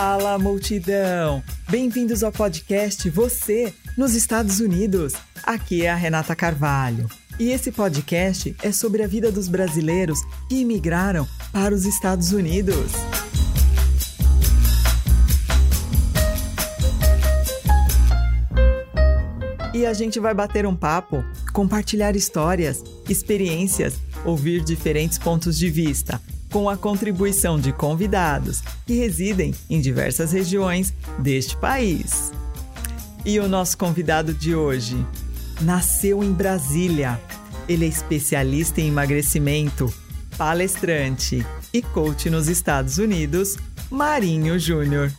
Fala, multidão! Bem-vindos ao podcast Você nos Estados Unidos. Aqui é a Renata Carvalho. E esse podcast é sobre a vida dos brasileiros que imigraram para os Estados Unidos. E a gente vai bater um papo, compartilhar histórias, experiências, ouvir diferentes pontos de vista com a contribuição de convidados que residem em diversas regiões deste país. E o nosso convidado de hoje nasceu em Brasília. Ele é especialista em emagrecimento, palestrante e coach nos Estados Unidos, Marinho Júnior.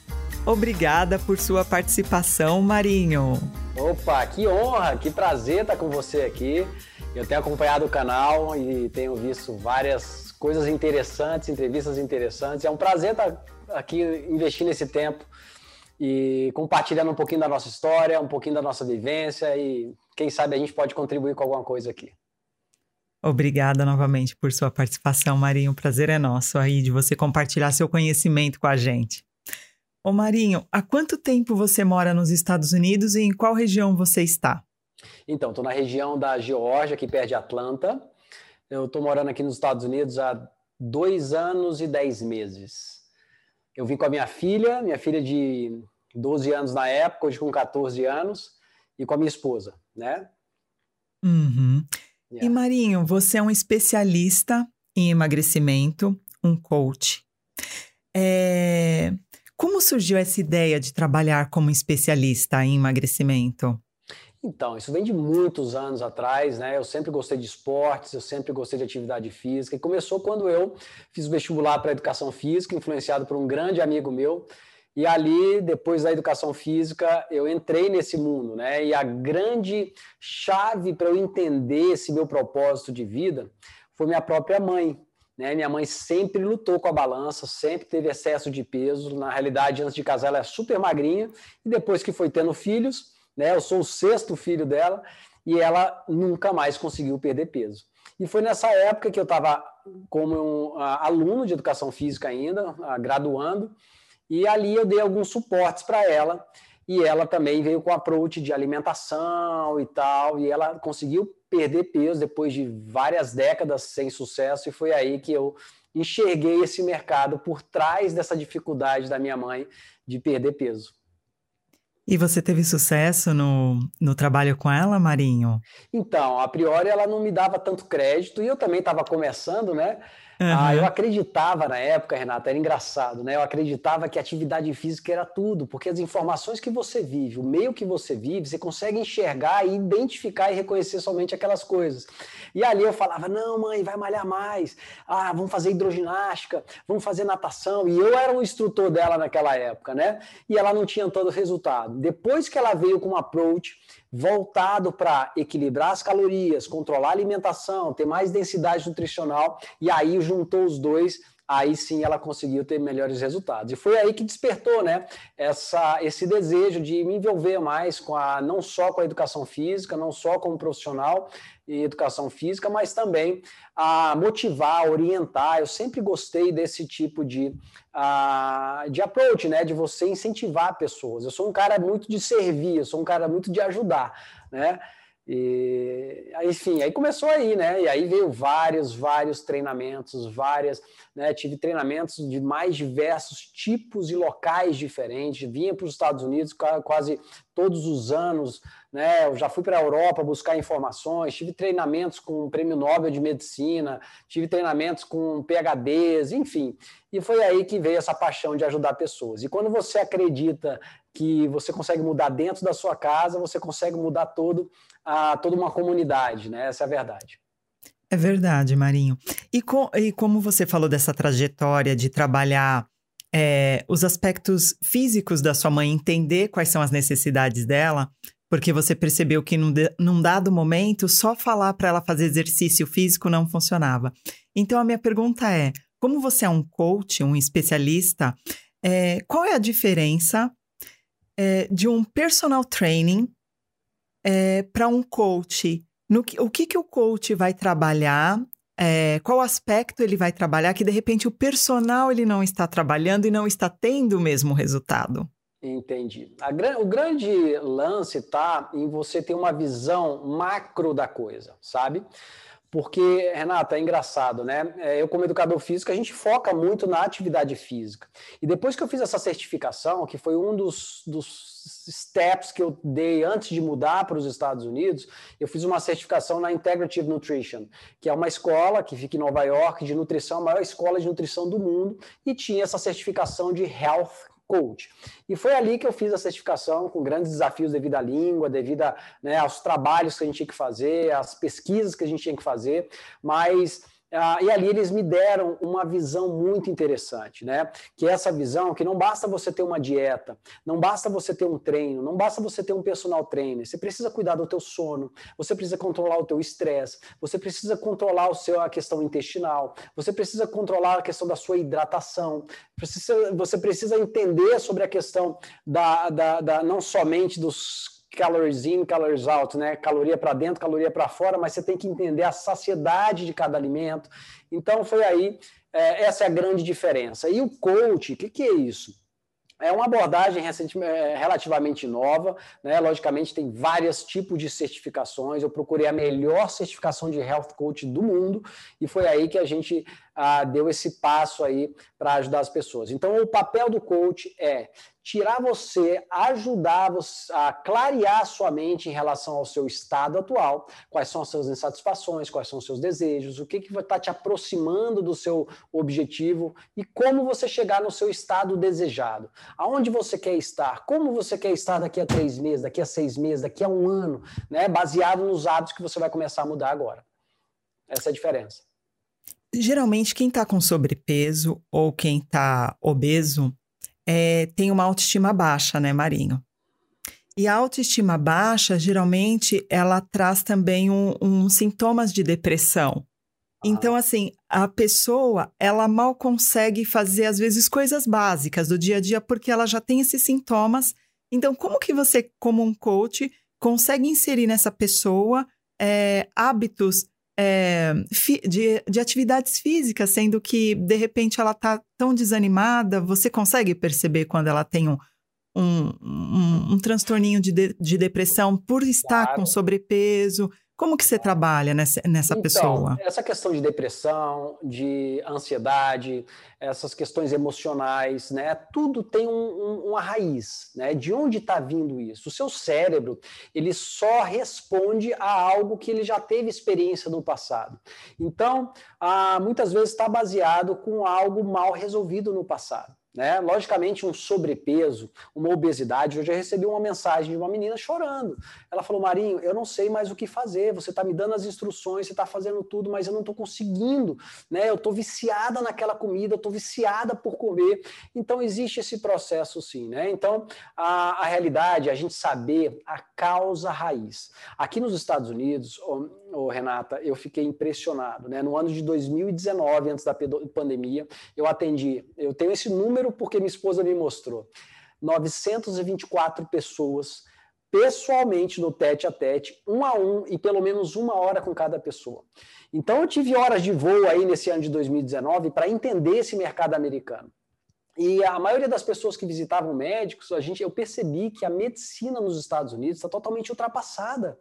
Obrigada por sua participação, Marinho. Opa, que honra, que prazer estar com você aqui. Eu tenho acompanhado o canal e tenho visto várias coisas interessantes, entrevistas interessantes. É um prazer estar aqui investindo esse tempo e compartilhando um pouquinho da nossa história, um pouquinho da nossa vivência e quem sabe a gente pode contribuir com alguma coisa aqui. Obrigada novamente por sua participação, Marinho. O prazer é nosso aí de você compartilhar seu conhecimento com a gente. Ô Marinho, há quanto tempo você mora nos Estados Unidos e em qual região você está? Então, estou na região da Geórgia, aqui perto de Atlanta. Eu estou morando aqui nos Estados Unidos há dois anos e dez meses. Eu vim com a minha filha, minha filha de 12 anos na época, hoje com 14 anos, e com a minha esposa, né? Uhum. Yeah. E Marinho, você é um especialista em emagrecimento, um coach. É... Como surgiu essa ideia de trabalhar como especialista em emagrecimento? Então, isso vem de muitos anos atrás, né? Eu sempre gostei de esportes, eu sempre gostei de atividade física. E começou quando eu fiz vestibular para educação física, influenciado por um grande amigo meu. E ali, depois da educação física, eu entrei nesse mundo, né? E a grande chave para eu entender esse meu propósito de vida foi minha própria mãe. Né? Minha mãe sempre lutou com a balança, sempre teve excesso de peso. Na realidade, antes de casar, ela é super magrinha. E depois que foi tendo filhos, né? Eu sou o sexto filho dela e ela nunca mais conseguiu perder peso. E foi nessa época que eu estava como um, aluno de educação física ainda, graduando, e ali eu dei alguns suportes para ela, e ela também veio com approach de alimentação e tal, e ela conseguiu perder peso depois de várias décadas sem sucesso, e foi aí que eu enxerguei esse mercado por trás dessa dificuldade da minha mãe de perder peso. E você teve sucesso no, no trabalho com ela, Marinho? Então, a priori ela não me dava tanto crédito e eu também estava começando, né? Uhum. Ah, eu acreditava na época, Renata, era engraçado, né? Eu acreditava que atividade física era tudo, porque as informações que você vive, o meio que você vive, você consegue enxergar e identificar e reconhecer somente aquelas coisas. E ali eu falava: não, mãe, vai malhar mais. Ah, vamos fazer hidroginástica, vamos fazer natação. E eu era o instrutor dela naquela época, né? E ela não tinha todo o resultado. Depois que ela veio com um approach voltado para equilibrar as calorias, controlar a alimentação, ter mais densidade nutricional, e aí juntou os dois, aí sim ela conseguiu ter melhores resultados. E foi aí que despertou, né, essa, esse desejo de me envolver mais com a não só com a educação física, não só como profissional em educação física, mas também a motivar, orientar. Eu sempre gostei desse tipo de, uh, de approach, né, de você incentivar pessoas. Eu sou um cara muito de servir, eu sou um cara muito de ajudar, né? E, enfim, aí começou aí, né? E aí veio vários, vários treinamentos, várias, né? Tive treinamentos de mais diversos tipos e locais diferentes. Vinha para os Estados Unidos quase todos os anos, né? Eu já fui para a Europa buscar informações, tive treinamentos com o Prêmio Nobel de Medicina, tive treinamentos com PhDs, enfim. E foi aí que veio essa paixão de ajudar pessoas. E quando você acredita que você consegue mudar dentro da sua casa, você consegue mudar todo a toda uma comunidade, né? Essa é a verdade. É verdade, Marinho. E, com, e como você falou dessa trajetória de trabalhar é, os aspectos físicos da sua mãe, entender quais são as necessidades dela, porque você percebeu que num, de, num dado momento só falar para ela fazer exercício físico não funcionava. Então a minha pergunta é: como você é um coach, um especialista, é, qual é a diferença é, de um personal training é, para um coach? No, o que, que o coach vai trabalhar é, qual aspecto ele vai trabalhar que de repente o personal ele não está trabalhando e não está tendo o mesmo resultado? Entendi. A, o grande lance está em você ter uma visão macro da coisa, sabe? Porque, Renata, é engraçado, né? É, eu, como educador físico, a gente foca muito na atividade física. E depois que eu fiz essa certificação, que foi um dos, dos steps que eu dei antes de mudar para os Estados Unidos, eu fiz uma certificação na Integrative Nutrition, que é uma escola que fica em Nova York de nutrição, a maior escola de nutrição do mundo, e tinha essa certificação de Health coach. E foi ali que eu fiz a certificação, com grandes desafios devido à língua, devido a, né, aos trabalhos que a gente tinha que fazer, às pesquisas que a gente tinha que fazer, mas ah, e ali eles me deram uma visão muito interessante, né? Que é essa visão que não basta você ter uma dieta, não basta você ter um treino, não basta você ter um personal trainer, você precisa cuidar do teu sono, você precisa controlar o teu estresse, você precisa controlar o seu, a questão intestinal, você precisa controlar a questão da sua hidratação, precisa, você precisa entender sobre a questão da, da, da não somente dos calories in, calories out, né? Caloria para dentro, caloria para fora, mas você tem que entender a saciedade de cada alimento. Então, foi aí, é, essa é a grande diferença. E o coach, o que, que é isso? É uma abordagem é, relativamente nova, né? Logicamente, tem vários tipos de certificações. Eu procurei a melhor certificação de health coach do mundo e foi aí que a gente ah, deu esse passo aí para ajudar as pessoas. Então, o papel do coach é tirar você, ajudar você a clarear a sua mente em relação ao seu estado atual, quais são as suas insatisfações, quais são os seus desejos, o que que está te aproximando do seu objetivo e como você chegar no seu estado desejado. Aonde você quer estar, como você quer estar daqui a três meses, daqui a seis meses, daqui a um ano, né? baseado nos hábitos que você vai começar a mudar agora. Essa é a diferença. Geralmente, quem está com sobrepeso ou quem está obeso é, tem uma autoestima baixa, né, Marinho? E a autoestima baixa, geralmente, ela traz também um, um sintomas de depressão. Então, assim, a pessoa, ela mal consegue fazer, às vezes, coisas básicas do dia a dia, porque ela já tem esses sintomas. Então, como que você, como um coach, consegue inserir nessa pessoa é, hábitos é, de, de atividades físicas, sendo que de repente ela está tão desanimada, você consegue perceber quando ela tem um, um, um, um transtorninho de, de, de, depressão por estar claro. com sobrepeso, como que você trabalha nessa, nessa então, pessoa? Essa questão de depressão, de ansiedade, essas questões emocionais, né? Tudo tem um, um, uma raiz, né? De onde está vindo isso? O seu cérebro, ele só responde a algo que ele já teve experiência no passado. Então, ah, muitas vezes está baseado com algo mal resolvido no passado. Né? Logicamente, um sobrepeso, uma obesidade. Eu já recebi uma mensagem de uma menina chorando. Ela falou: Marinho, eu não sei mais o que fazer. Você está me dando as instruções, você está fazendo tudo, mas eu não estou conseguindo. Né? Eu estou viciada naquela comida, eu estou viciada por comer. Então, existe esse processo sim. Né? Então, a, a realidade é a gente saber a causa raiz. Aqui nos Estados Unidos, oh, Renata, eu fiquei impressionado. Né? No ano de 2019, antes da pandemia, eu atendi. Eu tenho esse número porque minha esposa me mostrou. 924 pessoas pessoalmente no tete a tete, um a um e pelo menos uma hora com cada pessoa. Então eu tive horas de voo aí nesse ano de 2019 para entender esse mercado americano. E a maioria das pessoas que visitavam médicos, a gente, eu percebi que a medicina nos Estados Unidos está totalmente ultrapassada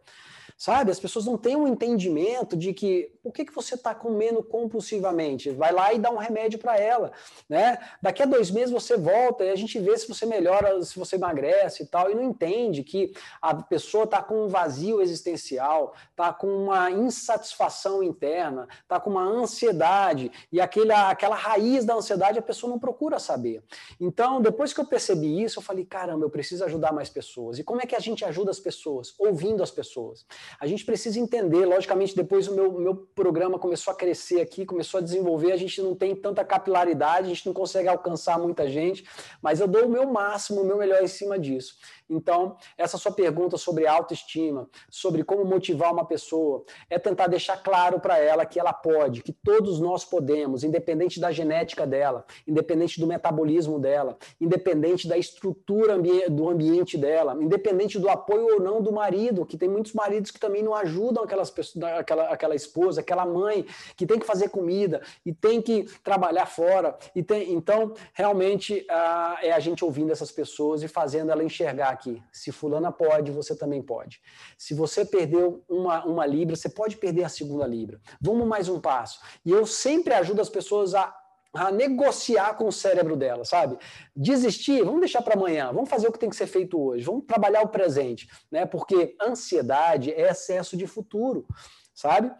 sabe? As pessoas não têm um entendimento de que por que, que você está comendo compulsivamente? Vai lá e dá um remédio para ela, né? Daqui a dois meses você volta e a gente vê se você melhora, se você emagrece e tal, e não entende que a pessoa está com um vazio existencial, está com uma insatisfação interna, está com uma ansiedade, e aquele, aquela raiz da ansiedade a pessoa não procura saber. Então, depois que eu percebi isso, eu falei, caramba, eu preciso ajudar mais pessoas. E como é que a gente ajuda as pessoas? Ouvindo as pessoas. A gente precisa entender, logicamente, depois o meu, meu programa começou a crescer aqui, começou a desenvolver, a gente não tem tanta capilaridade, a gente não consegue alcançar muita gente, mas eu dou o meu máximo, o meu melhor em cima disso. Então, essa sua pergunta sobre autoestima, sobre como motivar uma pessoa, é tentar deixar claro para ela que ela pode, que todos nós podemos, independente da genética dela, independente do metabolismo dela, independente da estrutura do ambiente dela, independente do apoio ou não do marido, que tem muitos maridos que também não ajudam aquelas pessoas, aquela, aquela esposa, aquela mãe que tem que fazer comida e tem que trabalhar fora. E tem, então, realmente, uh, é a gente ouvindo essas pessoas e fazendo ela enxergar aqui. Se fulana pode, você também pode. Se você perdeu uma, uma libra, você pode perder a segunda libra. Vamos mais um passo. E eu sempre ajudo as pessoas a a negociar com o cérebro dela, sabe? Desistir, vamos deixar para amanhã, vamos fazer o que tem que ser feito hoje, vamos trabalhar o presente, né? Porque ansiedade é excesso de futuro, sabe?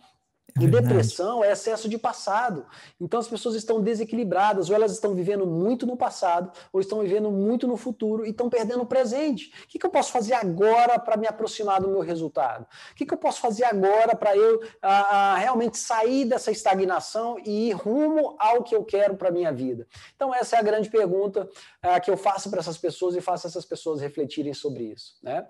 É e depressão é excesso de passado. Então as pessoas estão desequilibradas, ou elas estão vivendo muito no passado, ou estão vivendo muito no futuro e estão perdendo o presente. O que, que eu posso fazer agora para me aproximar do meu resultado? O que, que eu posso fazer agora para eu a, a, realmente sair dessa estagnação e ir rumo ao que eu quero para a minha vida? Então, essa é a grande pergunta a, que eu faço para essas pessoas e faço essas pessoas refletirem sobre isso. Né?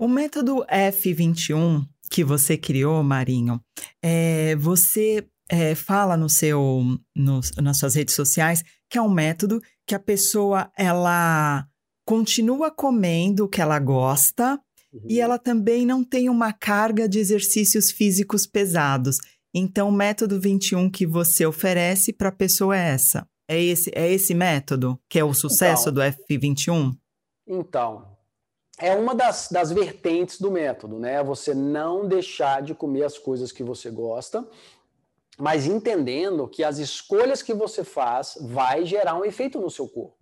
O método F21 que você criou, Marinho, é, você é, fala no seu, no, nas suas redes sociais que é um método que a pessoa ela continua comendo o que ela gosta uhum. e ela também não tem uma carga de exercícios físicos pesados. Então, o método 21 que você oferece para a pessoa é essa. É esse, é esse método que é o sucesso então, do F21? Então, é uma das, das vertentes do método, né? Você não deixar de comer as coisas que você gosta, mas entendendo que as escolhas que você faz vai gerar um efeito no seu corpo.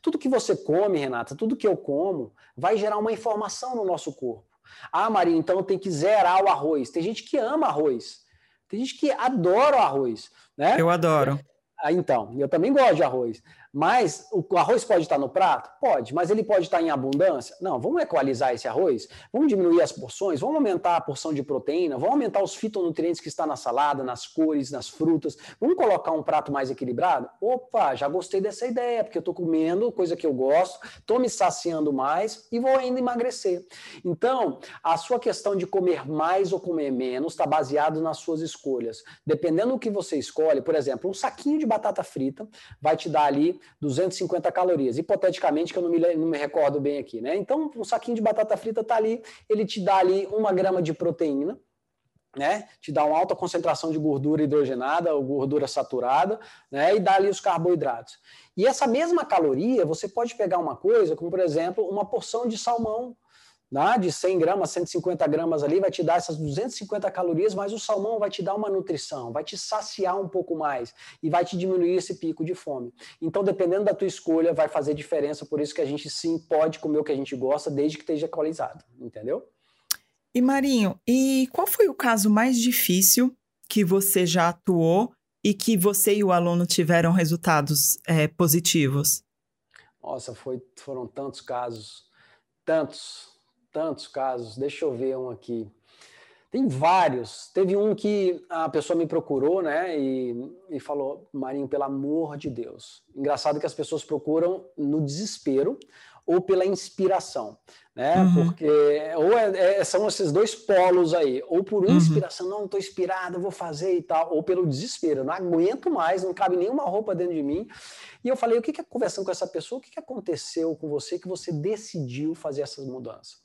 Tudo que você come, Renata, tudo que eu como, vai gerar uma informação no nosso corpo. Ah, Maria, então tem que zerar o arroz. Tem gente que ama arroz. Tem gente que adora o arroz, né? Eu adoro. Ah, então, eu também gosto de arroz. Mas o arroz pode estar no prato? Pode, mas ele pode estar em abundância? Não, vamos equalizar esse arroz, vamos diminuir as porções, vamos aumentar a porção de proteína, vamos aumentar os fitonutrientes que está na salada, nas cores, nas frutas, vamos colocar um prato mais equilibrado? Opa, já gostei dessa ideia, porque eu estou comendo coisa que eu gosto, estou me saciando mais e vou ainda emagrecer. Então, a sua questão de comer mais ou comer menos está baseado nas suas escolhas. Dependendo do que você escolhe, por exemplo, um saquinho de batata frita vai te dar ali 250 calorias. Hipoteticamente, que eu não me, não me recordo bem aqui, né? Então, um saquinho de batata frita está ali, ele te dá ali uma grama de proteína, né? Te dá uma alta concentração de gordura hidrogenada ou gordura saturada, né? E dá ali os carboidratos. E essa mesma caloria, você pode pegar uma coisa, como por exemplo, uma porção de salmão né? de 100 gramas, 150 gramas ali, vai te dar essas 250 calorias, mas o salmão vai te dar uma nutrição, vai te saciar um pouco mais e vai te diminuir esse pico de fome. Então, dependendo da tua escolha, vai fazer diferença, por isso que a gente sim pode comer o que a gente gosta, desde que esteja equalizado, entendeu? E Marinho, e qual foi o caso mais difícil que você já atuou e que você e o aluno tiveram resultados é, positivos? Nossa, foi, foram tantos casos, tantos tantos casos. Deixa eu ver um aqui. Tem vários. Teve um que a pessoa me procurou, né, e, e falou: Marinho, pelo amor de Deus. Engraçado que as pessoas procuram no desespero ou pela inspiração, né? Uhum. Porque ou é, é, são esses dois polos aí, ou por uhum. inspiração, uhum. não, estou inspirado, vou fazer e tal, ou pelo desespero, não aguento mais, não cabe nenhuma roupa dentro de mim. E eu falei, o que, que é conversando com essa pessoa, o que, que aconteceu com você que você decidiu fazer essas mudanças?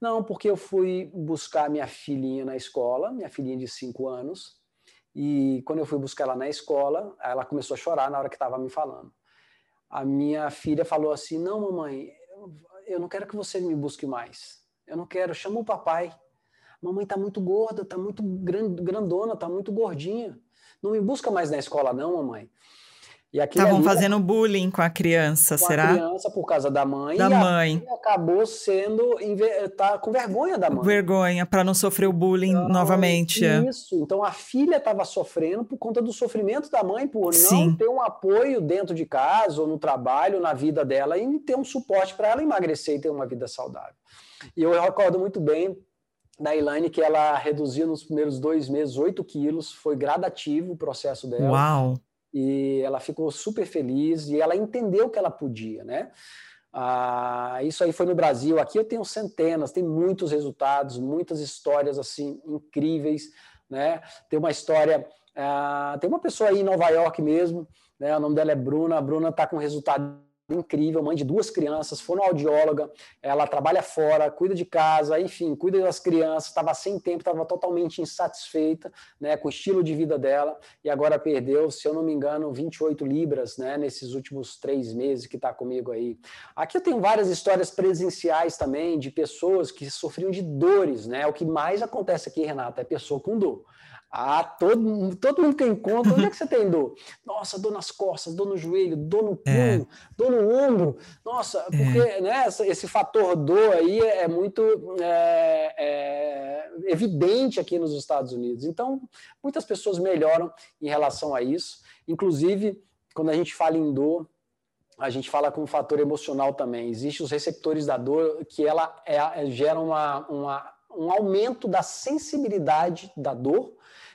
Não, porque eu fui buscar minha filhinha na escola, minha filhinha de 5 anos, e quando eu fui buscar ela na escola, ela começou a chorar na hora que estava me falando a minha filha falou assim: Não, mamãe, eu não quero que você me busque mais. Eu não quero, chama o papai. Mamãe tá muito gorda, tá muito grandona, tá muito gordinha. Não me busca mais na escola, não, mamãe. Estavam fazendo bullying com a criança, com será? Com a criança por causa da mãe. Da mãe. acabou sendo tá com vergonha da mãe. Vergonha para não sofrer o bullying então, novamente. Isso. Então a filha estava sofrendo por conta do sofrimento da mãe por Sim. não ter um apoio dentro de casa ou no trabalho, na vida dela e ter um suporte para ela emagrecer e ter uma vida saudável. E eu recordo muito bem da Elaine que ela reduziu nos primeiros dois meses 8 quilos, foi gradativo o processo dela. Uau! E ela ficou super feliz e ela entendeu que ela podia, né? Ah, isso aí foi no Brasil. Aqui eu tenho centenas, tem muitos resultados, muitas histórias assim incríveis, né? Tem uma história, ah, tem uma pessoa aí em Nova York mesmo, né? O nome dela é Bruna. A Bruna está com resultado incrível, mãe de duas crianças, fonoaudióloga, ela trabalha fora, cuida de casa, enfim, cuida das crianças, estava sem tempo, estava totalmente insatisfeita né, com o estilo de vida dela e agora perdeu, se eu não me engano, 28 libras né, nesses últimos três meses que está comigo aí. Aqui eu tenho várias histórias presenciais também de pessoas que sofriam de dores, né? O que mais acontece aqui, Renata, é pessoa com dor. Ah, todo, todo mundo que eu encontro, onde é que você tem dor? Nossa, dor nas costas, dor no joelho, dor no é. punho, é. dor no ombro. Nossa, é. porque é. né, esse fator dor aí é muito é, é, evidente aqui nos Estados Unidos. Então, muitas pessoas melhoram em relação a isso. Inclusive, quando a gente fala em dor, a gente fala com um fator emocional também. Existem os receptores da dor que ela é, gera uma, uma, um aumento da sensibilidade da dor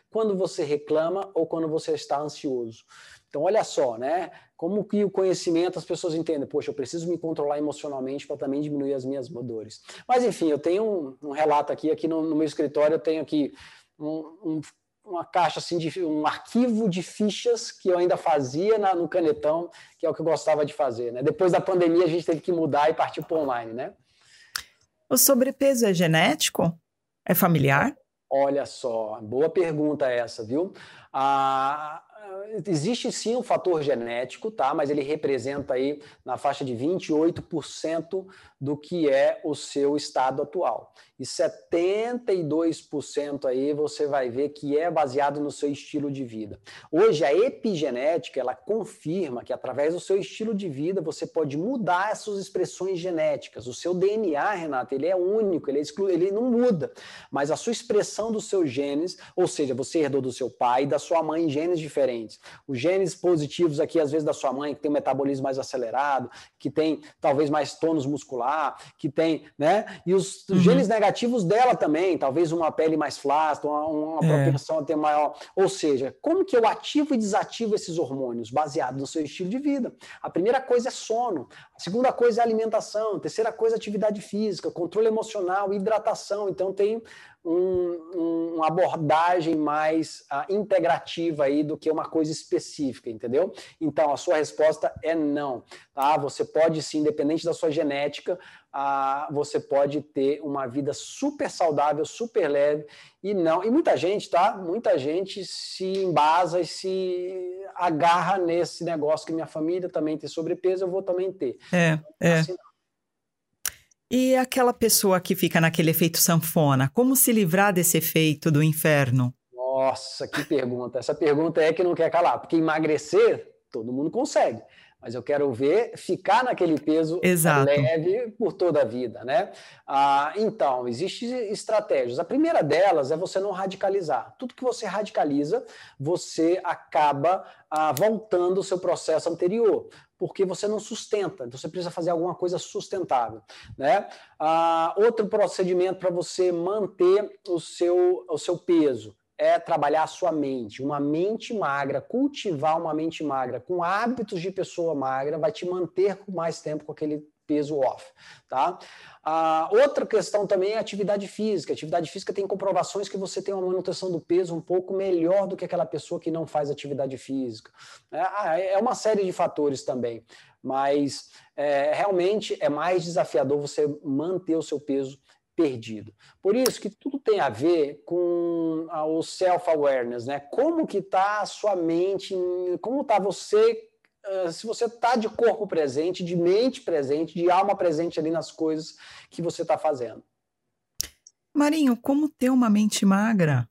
quando você reclama ou quando você está ansioso. Então, olha só, né? Como que o conhecimento as pessoas entendem? Poxa, eu preciso me controlar emocionalmente para também diminuir as minhas dores. Mas, enfim, eu tenho um, um relato aqui, aqui no, no, meu escritório, eu tenho aqui um, um, uma caixa, assim, de, um arquivo de fichas que eu ainda fazia na, no canetão, que é o que eu gostava de fazer, né? Depois da pandemia, a gente teve que mudar e partir para online, né? O sobrepeso é genético? É familiar? Olha só, boa pergunta essa, viu? Ah, existe sim um fator genético, tá? Mas ele representa aí na faixa de 28% do que é o seu estado atual. E 72% aí você vai ver que é baseado no seu estilo de vida. Hoje a epigenética, ela confirma que através do seu estilo de vida você pode mudar essas expressões genéticas. O seu DNA, Renata, ele é único, ele, é exclu... ele não muda, mas a sua expressão dos seus genes, ou seja, você herdou do seu pai e da sua mãe genes diferentes. Os genes positivos aqui, às vezes, da sua mãe, que tem um metabolismo mais acelerado, que tem talvez mais tônus muscular, que tem, né? E os, uhum. genes negativos dela também, talvez uma pele mais flácida, uma, uma é. propensão a ter maior. Ou seja, como que eu ativo e desativo esses hormônios baseado no seu estilo de vida? A primeira coisa é sono, a segunda coisa é alimentação, a terceira coisa é atividade física, controle emocional, hidratação. Então tem um, uma abordagem mais uh, integrativa aí do que uma coisa específica, entendeu? Então, a sua resposta é não, tá? Você pode sim, independente da sua genética, uh, você pode ter uma vida super saudável, super leve e não. E muita gente, tá? Muita gente se embasa e se agarra nesse negócio que minha família também tem sobrepeso, eu vou também ter. É, é. Assim, e aquela pessoa que fica naquele efeito sanfona, como se livrar desse efeito do inferno? Nossa, que pergunta. Essa pergunta é que não quer calar, porque emagrecer, todo mundo consegue. Mas eu quero ver ficar naquele peso Exato. leve por toda a vida, né? Ah, então, existem estratégias. A primeira delas é você não radicalizar. Tudo que você radicaliza, você acaba ah, voltando o seu processo anterior porque você não sustenta, então você precisa fazer alguma coisa sustentável. Né? Ah, outro procedimento para você manter o seu, o seu peso é trabalhar a sua mente. Uma mente magra, cultivar uma mente magra com hábitos de pessoa magra vai te manter mais tempo com aquele peso off, tá? Ah, outra questão também é a atividade física. A atividade física tem comprovações que você tem uma manutenção do peso um pouco melhor do que aquela pessoa que não faz atividade física. É, ah, é uma série de fatores também, mas é, realmente é mais desafiador você manter o seu peso perdido. Por isso que tudo tem a ver com o self-awareness, né? Como que está a sua mente, como está você se você está de corpo presente, de mente presente, de alma presente ali nas coisas que você está fazendo. Marinho, como ter uma mente magra?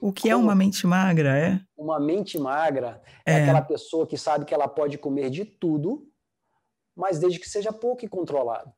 O que é como? é uma mente magra, é? Uma mente magra é, é aquela pessoa que sabe que ela pode comer de tudo, mas desde que seja pouco e controlado.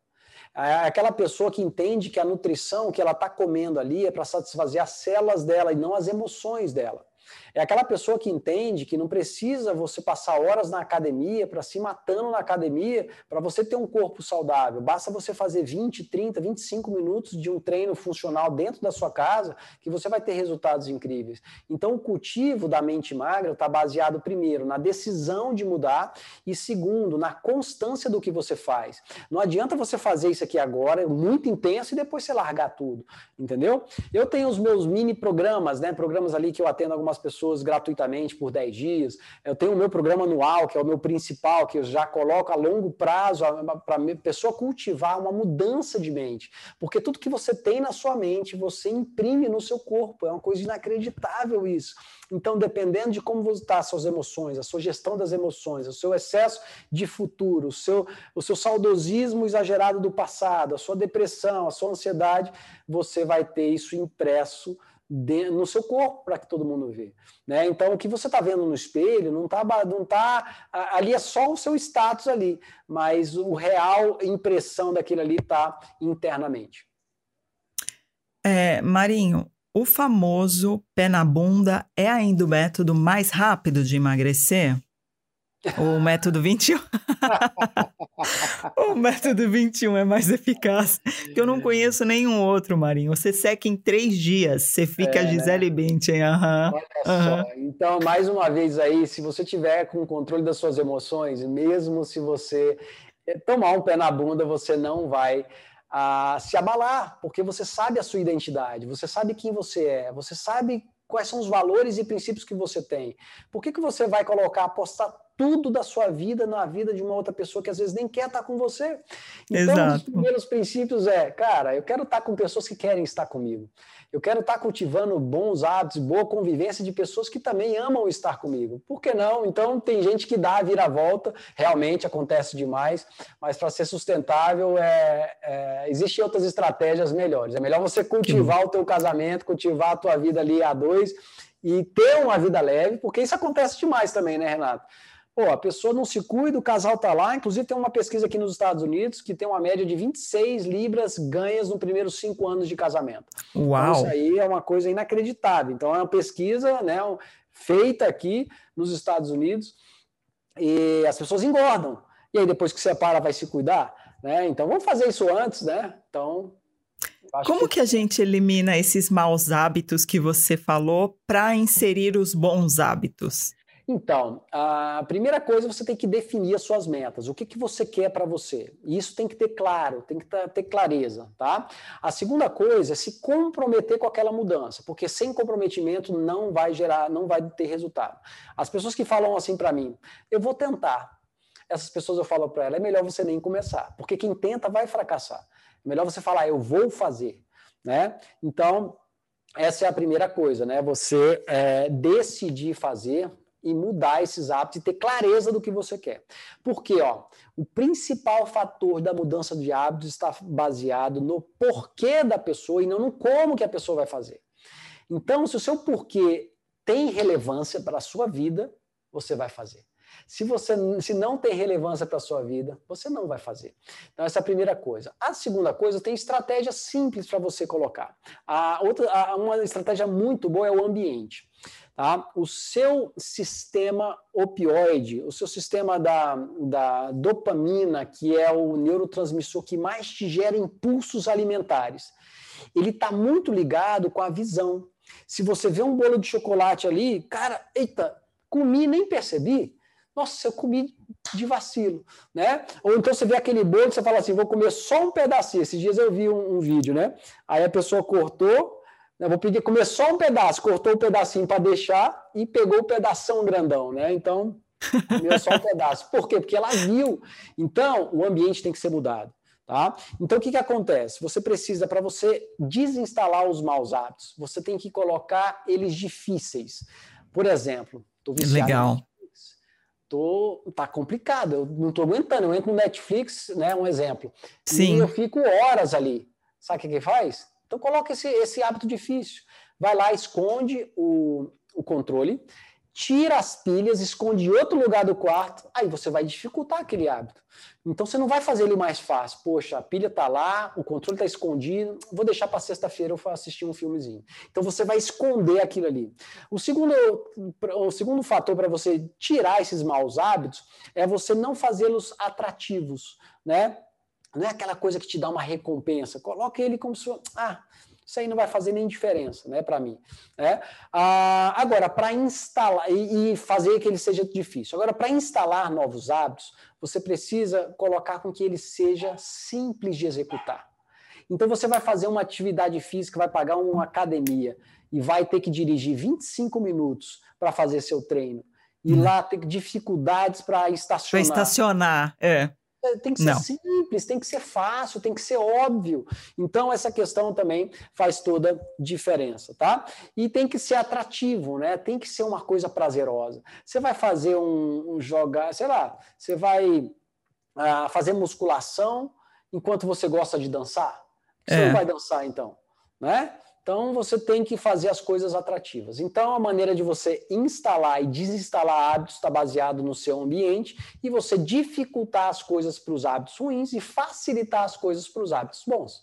É aquela pessoa que entende que a nutrição que ela está comendo ali é para satisfazer as células dela e não as emoções dela. É aquela pessoa que entende que não precisa você passar horas na academia para se matando na academia para você ter um corpo saudável. Basta você fazer 20, 30, 25 minutos de um treino funcional dentro da sua casa que você vai ter resultados incríveis. Então, o cultivo da mente magra está baseado, primeiro, na decisão de mudar e, segundo, na constância do que você faz. Não adianta você fazer isso aqui agora, muito intenso, e depois você largar tudo, entendeu? Eu tenho os meus mini programas, né? Programas ali que eu atendo algumas as pessoas gratuitamente por 10 dias. Eu tenho o meu programa anual, que é o meu principal, que eu já coloco a longo prazo para a pessoa cultivar uma mudança de mente. Porque tudo que você tem na sua mente, você imprime no seu corpo. É uma coisa inacreditável isso. Então, dependendo de como estão as suas emoções, a sua gestão das emoções, o seu excesso de futuro, o seu, o seu saudosismo exagerado do passado, a sua depressão, a sua ansiedade, você vai ter isso impresso de, no seu corpo para que todo mundo vê. Né? Então, o que você está vendo no espelho não está não tá, ali é só o seu status ali, mas o real impressão daquilo ali está internamente. É, Marinho, o famoso pé na bunda é ainda o método mais rápido de emagrecer? O método 21? o método 21 é mais eficaz. Que eu não conheço nenhum outro, Marinho. Você seca em três dias, você fica é, Gisele? Bündchen. Uhum. Olha uhum. só. Então, mais uma vez aí, se você tiver com o controle das suas emoções, mesmo se você eh, tomar um pé na bunda, você não vai a se abalar, porque você sabe a sua identidade, você sabe quem você é, você sabe quais são os valores e princípios que você tem. Por que, que você vai colocar, apostar tudo da sua vida na vida de uma outra pessoa que às vezes nem quer estar com você? Então, Exato. os primeiros princípios é, cara, eu quero estar com pessoas que querem estar comigo. Eu quero estar cultivando bons hábitos, boa convivência de pessoas que também amam estar comigo. Por que não? Então, tem gente que dá a vira-volta, realmente acontece demais, mas para ser sustentável, é, é, existem outras estratégias melhores. É melhor você cultivar Sim. o teu casamento, cultivar a tua vida ali a dois e ter uma vida leve, porque isso acontece demais também, né, Renato? Pô, a pessoa não se cuida, o casal tá lá. Inclusive, tem uma pesquisa aqui nos Estados Unidos que tem uma média de 26 libras ganhas nos primeiros cinco anos de casamento. Então, Uau! Então, isso aí é uma coisa inacreditável. Então, é uma pesquisa né, feita aqui nos Estados Unidos e as pessoas engordam. E aí, depois que separa, vai se cuidar? Né? Então, vamos fazer isso antes, né? Então. Como que... que a gente elimina esses maus hábitos que você falou para inserir os bons hábitos? Então, a primeira coisa você tem que definir as suas metas. O que, que você quer para você? Isso tem que ter claro, tem que ter clareza, tá? A segunda coisa é se comprometer com aquela mudança, porque sem comprometimento não vai gerar, não vai ter resultado. As pessoas que falam assim para mim, eu vou tentar. Essas pessoas eu falo para ela, é melhor você nem começar, porque quem tenta vai fracassar. É melhor você falar, eu vou fazer, né? Então, essa é a primeira coisa, né? Você é, decidir fazer e mudar esses hábitos e ter clareza do que você quer. Porque, ó, o principal fator da mudança de hábitos está baseado no porquê da pessoa e não no como que a pessoa vai fazer. Então, se o seu porquê tem relevância para a sua vida, você vai fazer. Se você se não tem relevância para a sua vida, você não vai fazer. Então, essa é a primeira coisa. A segunda coisa, tem estratégia simples para você colocar. A outra, a, uma estratégia muito boa é o ambiente. Tá? O seu sistema opioide, o seu sistema da, da dopamina, que é o neurotransmissor que mais te gera impulsos alimentares, ele está muito ligado com a visão. Se você vê um bolo de chocolate ali, cara, eita, comi nem percebi. Nossa, eu comi de vacilo, né? Ou então você vê aquele bolo e você fala assim, vou comer só um pedacinho. Esses dias eu vi um, um vídeo, né? Aí a pessoa cortou, eu vou pedir comer só um pedaço, cortou um pedacinho para deixar e pegou o pedação grandão, né? Então, comeu só um pedaço. Por quê? Porque ela viu. Então, o ambiente tem que ser mudado. Tá? Então, o que, que acontece? Você precisa, para você desinstalar os maus hábitos, você tem que colocar eles difíceis. Por exemplo, estou viciado Legal. Netflix. Tô, tá complicado, eu não estou aguentando. Eu entro no Netflix, né? Um exemplo. Sim. E eu fico horas ali. Sabe o que, que faz? Então coloca esse, esse hábito difícil. Vai lá, esconde o, o controle, tira as pilhas, esconde em outro lugar do quarto, aí você vai dificultar aquele hábito. Então você não vai fazer ele mais fácil. Poxa, a pilha está lá, o controle está escondido, vou deixar para sexta-feira eu assistir um filmezinho. Então você vai esconder aquilo ali. O segundo, o segundo fator para você tirar esses maus hábitos é você não fazê-los atrativos, né? Não é aquela coisa que te dá uma recompensa. Coloque ele como se ah, isso aí não vai fazer nem diferença, né, para mim. Né? Ah, agora, para instalar e, e, fazer que ele seja difícil. Agora, para instalar novos hábitos, você precisa colocar com que ele seja simples de executar. Então você vai fazer uma atividade física, vai pagar uma academia e vai ter que dirigir 25 minutos para fazer seu treino. E hum. lá ter dificuldades para estacionar. Para estacionar, é. É. Tem que ser Não. simples, tem que ser fácil, tem que ser óbvio. Então, essa questão também faz toda diferença, tá? E tem que ser atrativo, né? Tem que ser uma coisa prazerosa. Você vai fazer um, um jogar, sei lá, você vai uh, fazer musculação enquanto você gosta de dançar? Você é. não vai dançar, então, né? Então você tem que fazer as coisas atrativas. Então a maneira de você instalar e desinstalar hábitos está baseado no seu ambiente e você dificultar as coisas para os hábitos ruins e facilitar as coisas para os hábitos bons.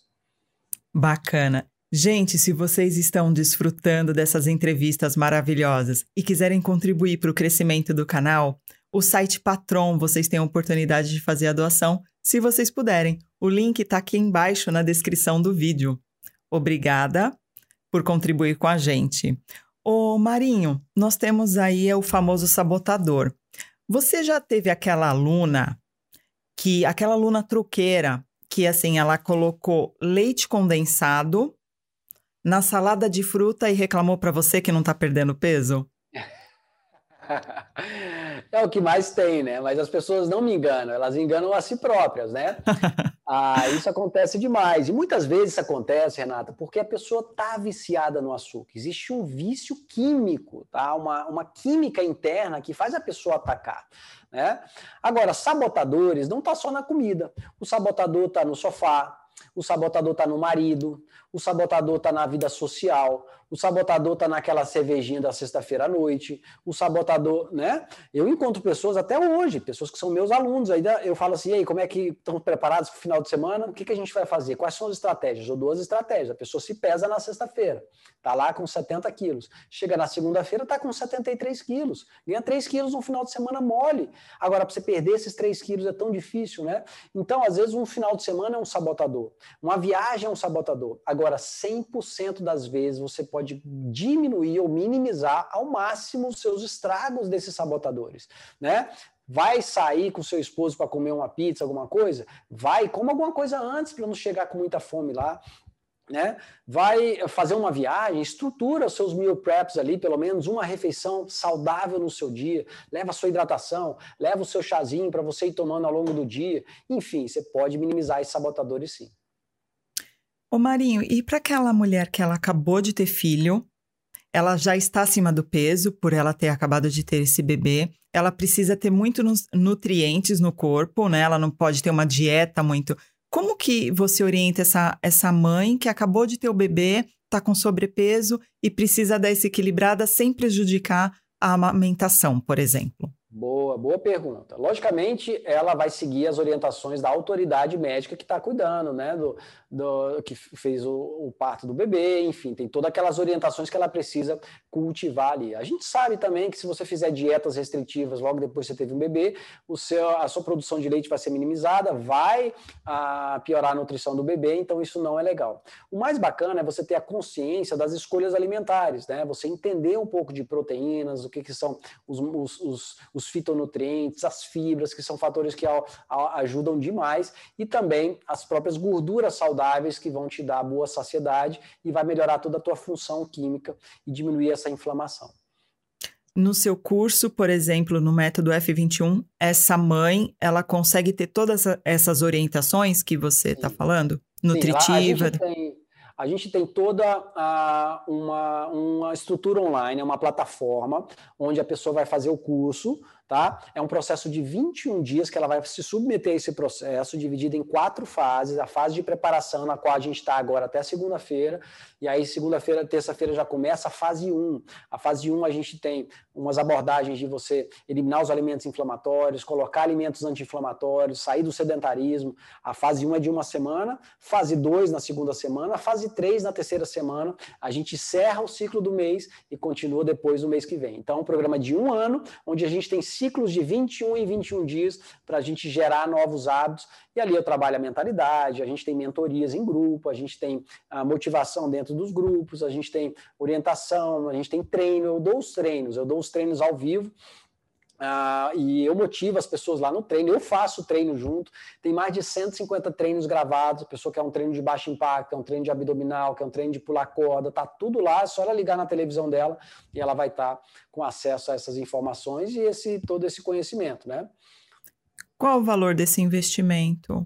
Bacana. Gente, se vocês estão desfrutando dessas entrevistas maravilhosas e quiserem contribuir para o crescimento do canal, o site Patron vocês têm a oportunidade de fazer a doação, se vocês puderem. O link está aqui embaixo na descrição do vídeo. Obrigada por contribuir com a gente. Ô Marinho, nós temos aí o famoso sabotador. Você já teve aquela aluna que aquela aluna truqueira que assim ela colocou leite condensado na salada de fruta e reclamou para você que não está perdendo peso? É o que mais tem, né? Mas as pessoas não me enganam, elas enganam a si próprias, né? Ah, isso acontece demais. E muitas vezes isso acontece, Renata, porque a pessoa está viciada no açúcar. Existe um vício químico, tá? Uma, uma química interna que faz a pessoa atacar. Né? Agora, sabotadores não está só na comida. O sabotador está no sofá, o sabotador está no marido, o sabotador está na vida social, o sabotador está naquela cervejinha da sexta-feira à noite, o sabotador, né? Eu encontro pessoas até hoje, pessoas que são meus alunos, aí eu falo assim, e aí, como é que estão preparados para o final de semana? O que, que a gente vai fazer? Quais são as estratégias? Eu dou as estratégias. A pessoa se pesa na sexta-feira, está lá com 70 quilos. Chega na segunda-feira, está com 73 quilos. Ganha 3 quilos no final de semana mole. Agora, para você perder esses 3 quilos é tão difícil, né? Então, às vezes, um final de semana é um sabotador. Uma viagem é um sabotador. Agora, 100% das vezes você pode pode diminuir ou minimizar ao máximo os seus estragos desses sabotadores, né? Vai sair com seu esposo para comer uma pizza, alguma coisa? Vai, coma alguma coisa antes para não chegar com muita fome lá. Né? Vai fazer uma viagem, estrutura os seus meal preps ali, pelo menos uma refeição saudável no seu dia, leva a sua hidratação, leva o seu chazinho para você ir tomando ao longo do dia. Enfim, você pode minimizar esses sabotadores sim. Ô Marinho, e para aquela mulher que ela acabou de ter filho, ela já está acima do peso por ela ter acabado de ter esse bebê, ela precisa ter muitos nutrientes no corpo, né? Ela não pode ter uma dieta muito. Como que você orienta essa, essa mãe que acabou de ter o bebê, está com sobrepeso e precisa dar essa equilibrada sem prejudicar a amamentação, por exemplo? Boa, boa pergunta. Logicamente, ela vai seguir as orientações da autoridade médica que está cuidando, né? Do, do, que fez o, o, parto do bebê, enfim, tem todas aquelas orientações que ela precisa cultivar ali. A gente sabe também que se você fizer dietas restritivas logo depois que você teve um bebê, o seu, a sua produção de leite vai ser minimizada, vai a, ah, piorar a nutrição do bebê, então isso não é legal. O mais bacana é você ter a consciência das escolhas alimentares, né? Você entender um pouco de proteínas, o que, que são os, os, os, os fitonutrientes, as fibras, que são fatores que ajudam demais, e também as próprias gorduras saudáveis saudáveis que vão te dar boa saciedade e vai melhorar toda a tua função química e diminuir essa inflamação. No seu curso, por exemplo, no método F21, essa mãe, ela consegue ter todas essas orientações que você está falando? Nutritiva? Sim, a, gente tem, toda a, uma, uma estrutura online, uma plataforma, onde a pessoa vai fazer o curso, tá? É um processo de 21 dias que ela vai se submeter a esse processo, dividido em quatro fases. A fase de preparação, na qual a gente está agora até segunda-feira, e aí segunda-feira, terça-feira já começa a fase 1. A fase 1 a gente tem umas abordagens de você eliminar os alimentos inflamatórios, colocar alimentos anti-inflamatórios, sair do sedentarismo. A fase 1 é de uma semana, fase 2 na segunda semana, fase 3 na terceira semana. A gente encerra o ciclo do mês e continua depois do mês que vem. Então, é um programa de um ano, onde a gente tem ciclos de 21 em 21 dias para a gente gerar novos hábitos. E ali eu trabalho a mentalidade, a gente tem mentorias em grupo, a gente tem a motivação dentro dos grupos, a gente tem orientação, a gente tem treino. Eu dou os treinos, eu dou os treinos ao vivo Uh, e eu motivo as pessoas lá no treino, eu faço treino junto. Tem mais de 150 treinos gravados. A pessoa quer um treino de baixo impacto, quer um treino de abdominal, quer um treino de pular corda, tá tudo lá. É só ela ligar na televisão dela e ela vai estar tá com acesso a essas informações e esse todo esse conhecimento, né? Qual o valor desse investimento,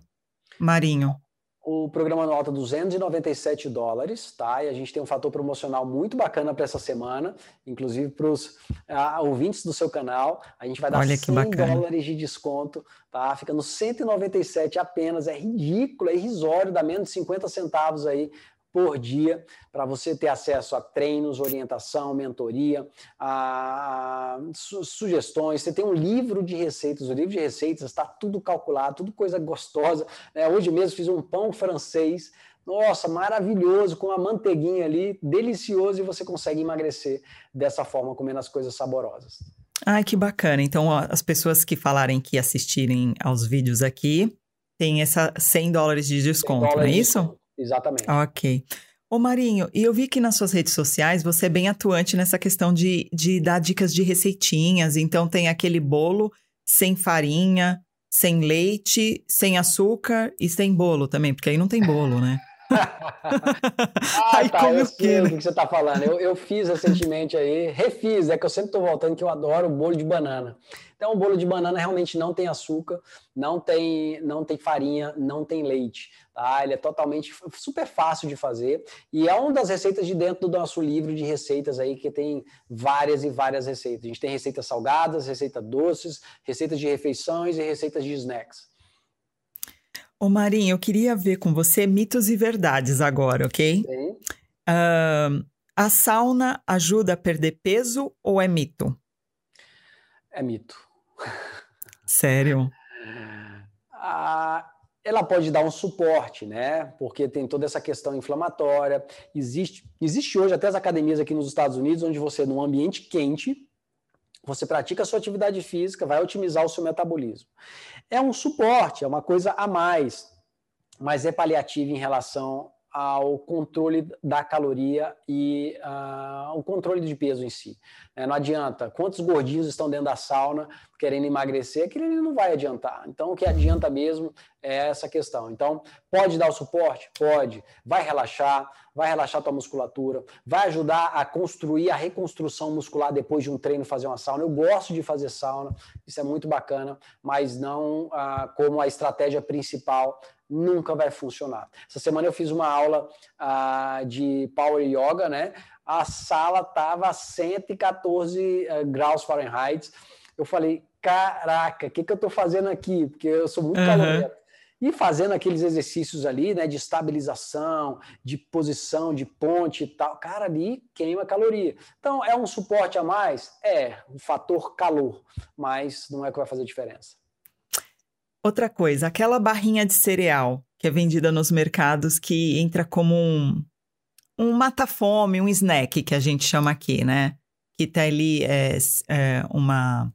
Marinho? O programa nota 297 dólares, tá? E a gente tem um fator promocional muito bacana para essa semana, inclusive para os uh, ouvintes do seu canal. A gente vai dar Olha 100 dólares de desconto, tá? Fica no 197 apenas, é ridículo, é irrisório, dá menos de 50 centavos aí por dia para você ter acesso a treinos, orientação, mentoria, a, su sugestões. Você tem um livro de receitas, o livro de receitas está tudo calculado, tudo coisa gostosa. Né? Hoje mesmo fiz um pão francês, nossa, maravilhoso, com uma manteiguinha ali, delicioso, e você consegue emagrecer dessa forma, comendo as coisas saborosas. Ai, que bacana. Então, ó, as pessoas que falarem que assistirem aos vídeos aqui, tem essa 100 dólares de desconto, dólares não é isso? Exatamente. Ok. Ô Marinho, e eu vi que nas suas redes sociais você é bem atuante nessa questão de, de dar dicas de receitinhas. Então tem aquele bolo sem farinha, sem leite, sem açúcar e sem bolo também, porque aí não tem bolo, né? ah, aí tá, eu sei o que você está falando. Eu, eu fiz recentemente aí, refiz, é que eu sempre estou voltando que eu adoro o bolo de banana. Então, o bolo de banana realmente não tem açúcar, não tem, não tem farinha, não tem leite. Tá? Ele é totalmente super fácil de fazer e é uma das receitas de dentro do nosso livro de receitas aí que tem várias e várias receitas. A gente tem receitas salgadas, receitas doces, receitas de refeições e receitas de snacks. Ô Marinho, eu queria ver com você mitos e verdades agora, ok? Sim. Uh, a sauna ajuda a perder peso ou é mito? É mito. Sério? Ah, ela pode dar um suporte, né? Porque tem toda essa questão inflamatória. Existe, existe hoje até as academias aqui nos Estados Unidos, onde você, num ambiente quente, você pratica a sua atividade física, vai otimizar o seu metabolismo. É um suporte, é uma coisa a mais, mas é paliativo em relação ao controle da caloria e uh, o controle de peso em si. É, não adianta. Quantos gordinhos estão dentro da sauna querendo emagrecer? Aquilo não vai adiantar. Então, o que adianta mesmo é essa questão. Então, pode dar o suporte? Pode. Vai relaxar, vai relaxar tua musculatura, vai ajudar a construir a reconstrução muscular depois de um treino fazer uma sauna. Eu gosto de fazer sauna, isso é muito bacana, mas não ah, como a estratégia principal nunca vai funcionar. Essa semana eu fiz uma aula ah, de Power Yoga, né? A sala estava a 114 uh, graus Fahrenheit. Eu falei, caraca, o que, que eu estou fazendo aqui? Porque eu sou muito uhum. calorento. E fazendo aqueles exercícios ali, né, de estabilização, de posição, de ponte e tal, cara, ali queima caloria. Então, é um suporte a mais? É, um fator calor, mas não é que vai fazer diferença. Outra coisa, aquela barrinha de cereal que é vendida nos mercados que entra como um, um mata-fome, um snack que a gente chama aqui, né? Que tá ali é, é uma,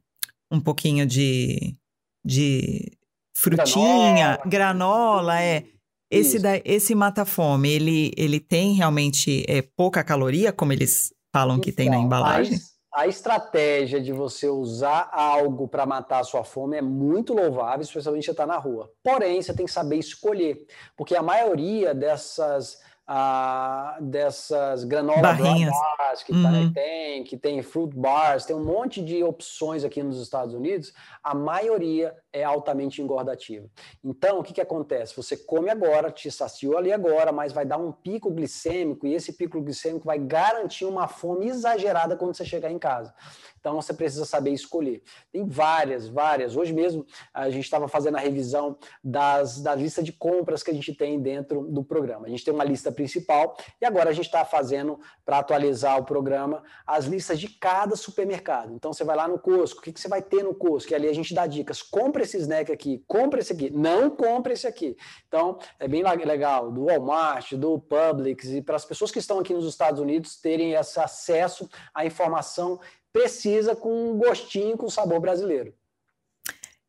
um pouquinho de, de frutinha, granola, granola é. Esse, da, esse mata-fome, ele, ele tem realmente é, pouca caloria, como eles falam então, que tem na então, embalagem? Mas a estratégia de você usar algo para matar a sua fome é muito louvável, especialmente você está na rua. Porém, você tem que saber escolher, porque a maioria dessas ah, dessas granola bars que uhum. tem, que tem fruit bars, tem um monte de opções aqui nos Estados Unidos, a maioria é altamente engordativa. Então, o que, que acontece? Você come agora, te saciou ali agora, mas vai dar um pico glicêmico e esse pico glicêmico vai garantir uma fome exagerada quando você chegar em casa. Então você precisa saber escolher. Tem várias, várias. Hoje mesmo a gente estava fazendo a revisão das, da lista de compras que a gente tem dentro do programa. A gente tem uma lista principal e agora a gente está fazendo para atualizar o programa as listas de cada supermercado. Então você vai lá no Costco, o que, que você vai ter no Costco? E ali a gente dá dicas. Compre esse snack aqui, compre esse aqui, não compre esse aqui. Então é bem legal do Walmart, do Publix e para as pessoas que estão aqui nos Estados Unidos terem esse acesso à informação precisa com um gostinho, com sabor brasileiro.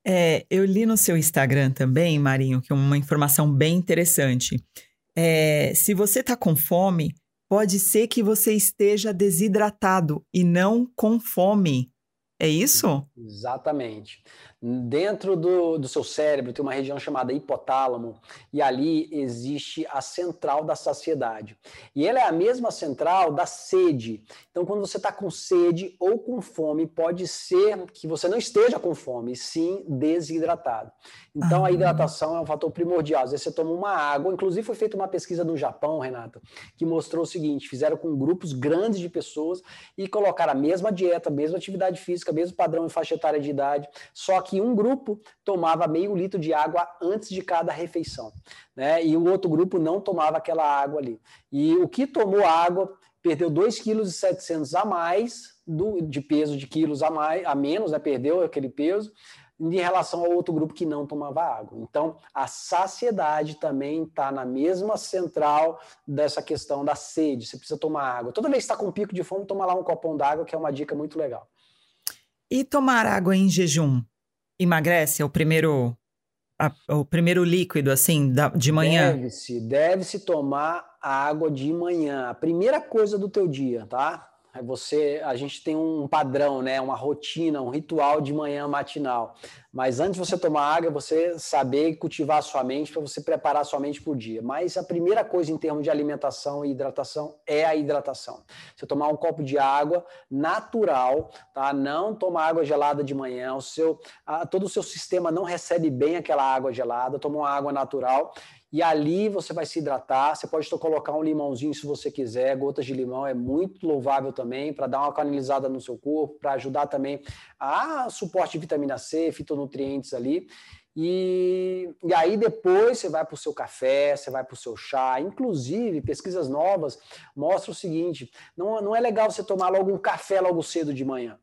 É, eu li no seu Instagram também, Marinho, que é uma informação bem interessante. É, se você está com fome, pode ser que você esteja desidratado e não com fome. É isso? Exatamente. Dentro do, do seu cérebro tem uma região chamada hipotálamo, e ali existe a central da saciedade. E ela é a mesma central da sede. Então, quando você está com sede ou com fome, pode ser que você não esteja com fome, sim desidratado. Então, a hidratação é um fator primordial. Às vezes você toma uma água, inclusive foi feita uma pesquisa no Japão, Renata, que mostrou o seguinte: fizeram com grupos grandes de pessoas e colocaram a mesma dieta, a mesma atividade física, mesmo padrão e faixa etária de idade, só que um grupo tomava meio litro de água antes de cada refeição, né? E o outro grupo não tomava aquela água ali. E o que tomou água perdeu 2,7 kg a mais do, de peso de quilos a mais, a menos, né? Perdeu aquele peso em relação ao outro grupo que não tomava água. Então, a saciedade também está na mesma central dessa questão da sede. Você precisa tomar água. Toda vez que está com pico de fome, toma lá um copão d'água, que é uma dica muito legal. E tomar água em jejum emagrece? É o primeiro, a, o primeiro líquido, assim, da, de manhã? Deve-se, deve-se tomar água de manhã. A primeira coisa do teu dia, tá? É você, a gente tem um padrão, né, uma rotina, um ritual de manhã matinal. Mas antes de você tomar água, você saber cultivar a sua mente para você preparar a sua mente para o dia. Mas a primeira coisa em termos de alimentação e hidratação é a hidratação. Você tomar um copo de água natural, tá? Não tomar água gelada de manhã. O seu, a, todo o seu sistema não recebe bem aquela água gelada. Toma uma água natural e ali você vai se hidratar. Você pode colocar um limãozinho se você quiser, gotas de limão é muito louvável também para dar uma canalizada no seu corpo, para ajudar também a suporte de vitamina C, fitonutrientes ali. E, e aí depois você vai para o seu café, você vai para o seu chá. Inclusive, pesquisas novas mostram o seguinte: não, não é legal você tomar logo um café logo cedo de manhã.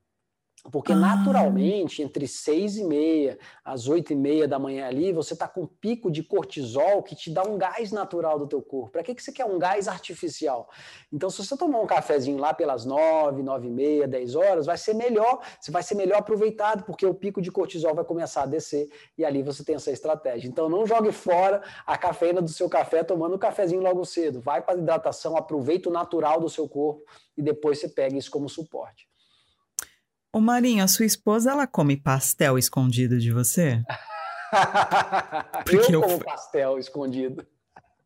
Porque ah. naturalmente, entre seis e meia às oito e meia da manhã ali, você está com um pico de cortisol que te dá um gás natural do teu corpo. Para que, que você quer um gás artificial? Então, se você tomar um cafezinho lá pelas nove, nove e meia, dez horas, vai ser melhor, você vai ser melhor aproveitado, porque o pico de cortisol vai começar a descer e ali você tem essa estratégia. Então, não jogue fora a cafeína do seu café tomando um cafezinho logo cedo. Vai para a hidratação, aproveita o natural do seu corpo e depois você pega isso como suporte. Ô Marinho, a sua esposa, ela come pastel escondido de você? eu, eu como pastel escondido.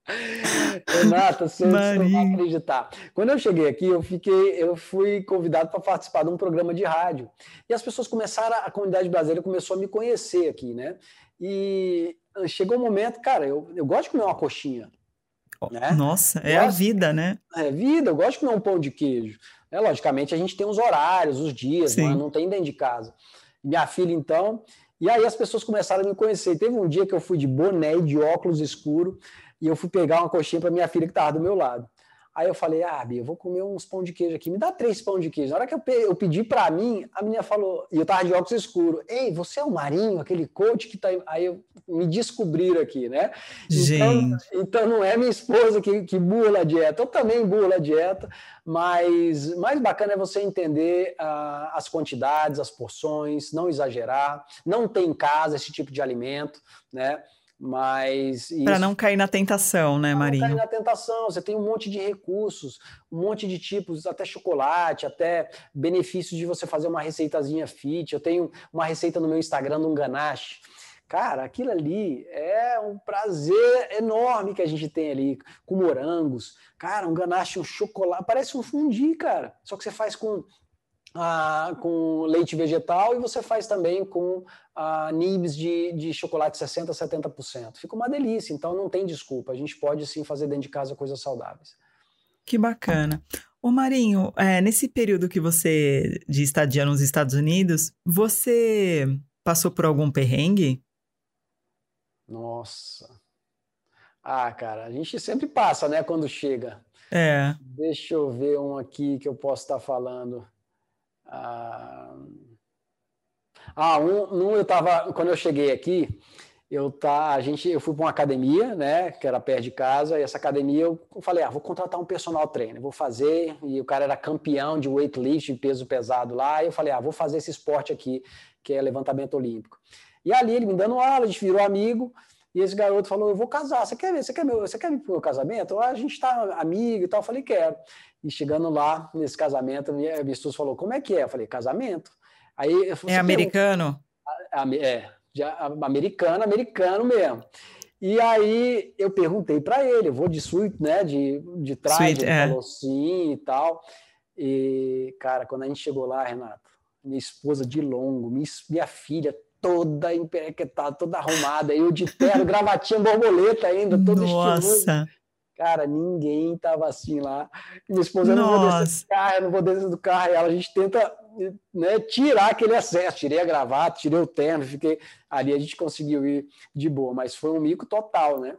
Renata, você, não vai acreditar. Quando eu cheguei aqui, eu fiquei, eu fui convidado para participar de um programa de rádio. E as pessoas começaram, a comunidade brasileira começou a me conhecer aqui, né? E chegou um momento, cara, eu, eu gosto de comer uma coxinha. Né? Nossa, é gosto, a vida, né? É vida, eu gosto de comer um pão de queijo. É, logicamente, a gente tem os horários, os dias, não, é? não tem dentro de casa. Minha filha, então. E aí as pessoas começaram a me conhecer. Teve um dia que eu fui de boné e de óculos escuro e eu fui pegar uma coxinha para minha filha que estava do meu lado. Aí eu falei, ah, Bia, eu vou comer uns pão de queijo aqui, me dá três pão de queijo. Na hora que eu, eu pedi para mim, a menina falou, e eu tava de óculos escuro, ei, você é o Marinho, aquele coach que tá aí. Aí eu, me descobriram aqui, né? Então, então não é minha esposa que, que burla a dieta, eu também burla a dieta, mas mais bacana é você entender uh, as quantidades, as porções, não exagerar, não ter em casa esse tipo de alimento, né? Mas. Para não cair na tentação, né, Marinho? Não cair na tentação. Você tem um monte de recursos, um monte de tipos, até chocolate, até benefícios de você fazer uma receitazinha fit. Eu tenho uma receita no meu Instagram de um ganache. Cara, aquilo ali é um prazer enorme que a gente tem ali, com morangos. Cara, um ganache, um chocolate, parece um fundi, cara. Só que você faz com ah, com leite vegetal e você faz também com ah, nibs de, de chocolate 60%, 70%. Fica uma delícia, então não tem desculpa. A gente pode sim fazer dentro de casa coisas saudáveis. Que bacana. Ô Marinho, é, nesse período que você de estadia nos Estados Unidos, você passou por algum perrengue? Nossa. Ah, cara, a gente sempre passa, né, quando chega. É. Deixa eu ver um aqui que eu posso estar falando. Ah, ah, um, um eu estava quando eu cheguei aqui, eu tá, a gente, eu fui para uma academia, né, que era perto de casa, e essa academia eu falei, ah, vou contratar um personal trainer, vou fazer, e o cara era campeão de weightlifting, peso pesado lá, e eu falei, ah, vou fazer esse esporte aqui, que é levantamento olímpico. E ali ele me dando aula, a gente virou amigo, e esse garoto falou, eu vou casar, você quer ver, você quer, meu, você quer meu casamento? Ah, a gente está amigo e tal, eu falei, quero. E chegando lá, nesse casamento, minha, minha esposa falou, como é que é? Eu falei, casamento. Aí, é americano? A, a, é, já, americano, americano mesmo. E aí eu perguntei para ele, eu vou de suíte, né, de, de trás, Sweet, ele é. falou sim e tal. E, cara, quando a gente chegou lá, Renato, minha esposa de longo, minha, minha filha toda emperequetada, toda arrumada, eu de terno, gravatinha borboleta ainda, todo Nossa. estiloso. Cara, ninguém tava assim lá. Minha esposa, eu não vou descer do carro, eu não vou descer do carro. E ela, a gente tenta né, tirar aquele excesso. Tirei a gravata, tirei o terno, fiquei... Ali a gente conseguiu ir de boa, mas foi um mico total, né?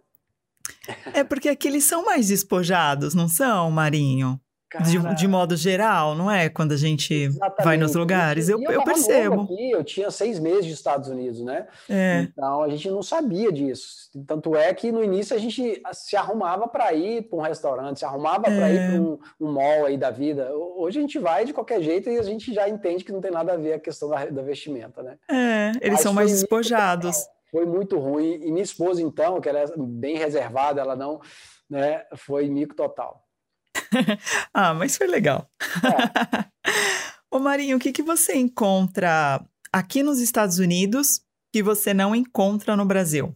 É porque aqui eles são mais despojados, não são, Marinho? De, de, modo geral, não é? Quando a gente exatamente. vai nos lugares, eu, eu, eu percebo. Aqui, eu tinha seis meses de Estados Unidos, né? É. Então a gente não sabia disso. Tanto é que no início a gente se arrumava para ir para um restaurante, se arrumava é. para ir para um, um, mall aí da vida. Hoje a gente vai de qualquer jeito e a gente já entende que não tem nada a ver a questão da, da vestimenta, né? É, eles Mas são mais despojados. Foi muito ruim. E minha esposa, então, que era é bem reservada, ela não, né? Foi mico total. ah, mas foi legal. É. Ô Marinho, o que, que você encontra aqui nos Estados Unidos que você não encontra no Brasil?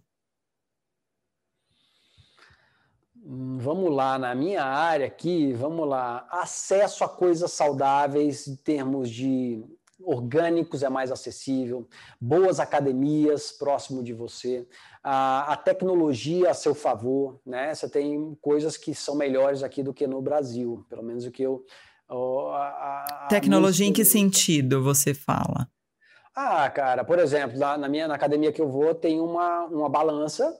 Hum, vamos lá, na minha área aqui, vamos lá. Acesso a coisas saudáveis em termos de orgânicos é mais acessível, boas academias próximo de você, a, a, tecnologia a seu favor, né? Você tem coisas que são melhores aqui do que no Brasil, pelo menos o que eu. A, a, tecnologia em que sentido você fala? Ah, cara, por exemplo, na, na, minha na academia que eu vou tem uma, uma balança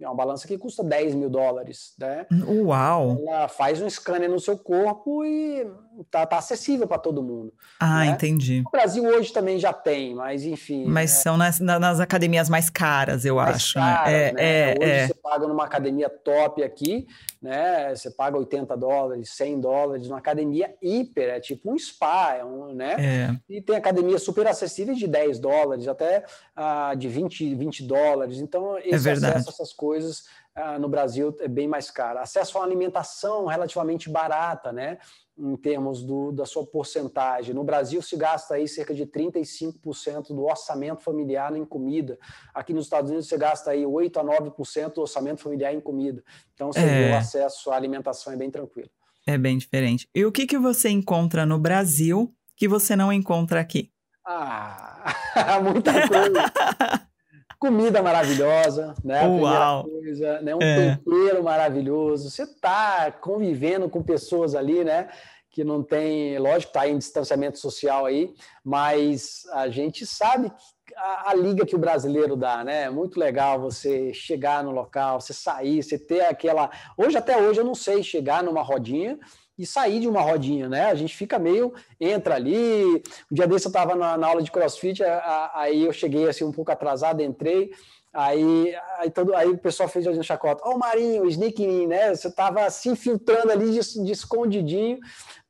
é uma balança que custa 10 mil dólares, né? Uau! Ela faz um scanner no seu corpo e tá, tá acessível para todo mundo. Ah, né? entendi. O Brasil hoje também já tem, mas enfim. Mas é... são nas, nas academias mais caras, eu mais acho. Né? Caras, né? É, né? É, hoje é. você paga numa academia top aqui, né? Você paga 80 dólares, 100 dólares, numa academia hiper, é tipo um spa, é um, né? É. E tem academia super acessíveis de 10 dólares, até uh, de 20, 20 dólares. Então, esse é acesso a essas coisas uh, no Brasil é bem mais caro. Acesso a uma alimentação relativamente barata, né? Em termos do, da sua porcentagem. No Brasil se gasta aí cerca de 35% do orçamento familiar em comida. Aqui nos Estados Unidos você gasta aí 8 a 9% do orçamento familiar em comida. Então, é. o acesso à alimentação é bem tranquilo. É bem diferente. E o que, que você encontra no Brasil que você não encontra aqui? Ah, muita coisa. Comida maravilhosa, né? Uau. Coisa, né? Um é. tempero maravilhoso. Você está convivendo com pessoas ali, né? Que não tem, lógico, está em distanciamento social aí, mas a gente sabe a, a, liga que o brasileiro dá, né? É muito legal você chegar no local, você sair, você ter aquela. Hoje, até hoje, eu não sei chegar numa rodinha e sair de uma rodinha, né? A gente fica meio, entra ali. Um dia desse eu estava na, na, aula de crossfit, aí eu cheguei assim um pouco atrasado, entrei. Aí, aí, todo, aí o pessoal fez um chacota. Ó, oh, Marinho, sneaking, né? Você estava se infiltrando ali de, de escondidinho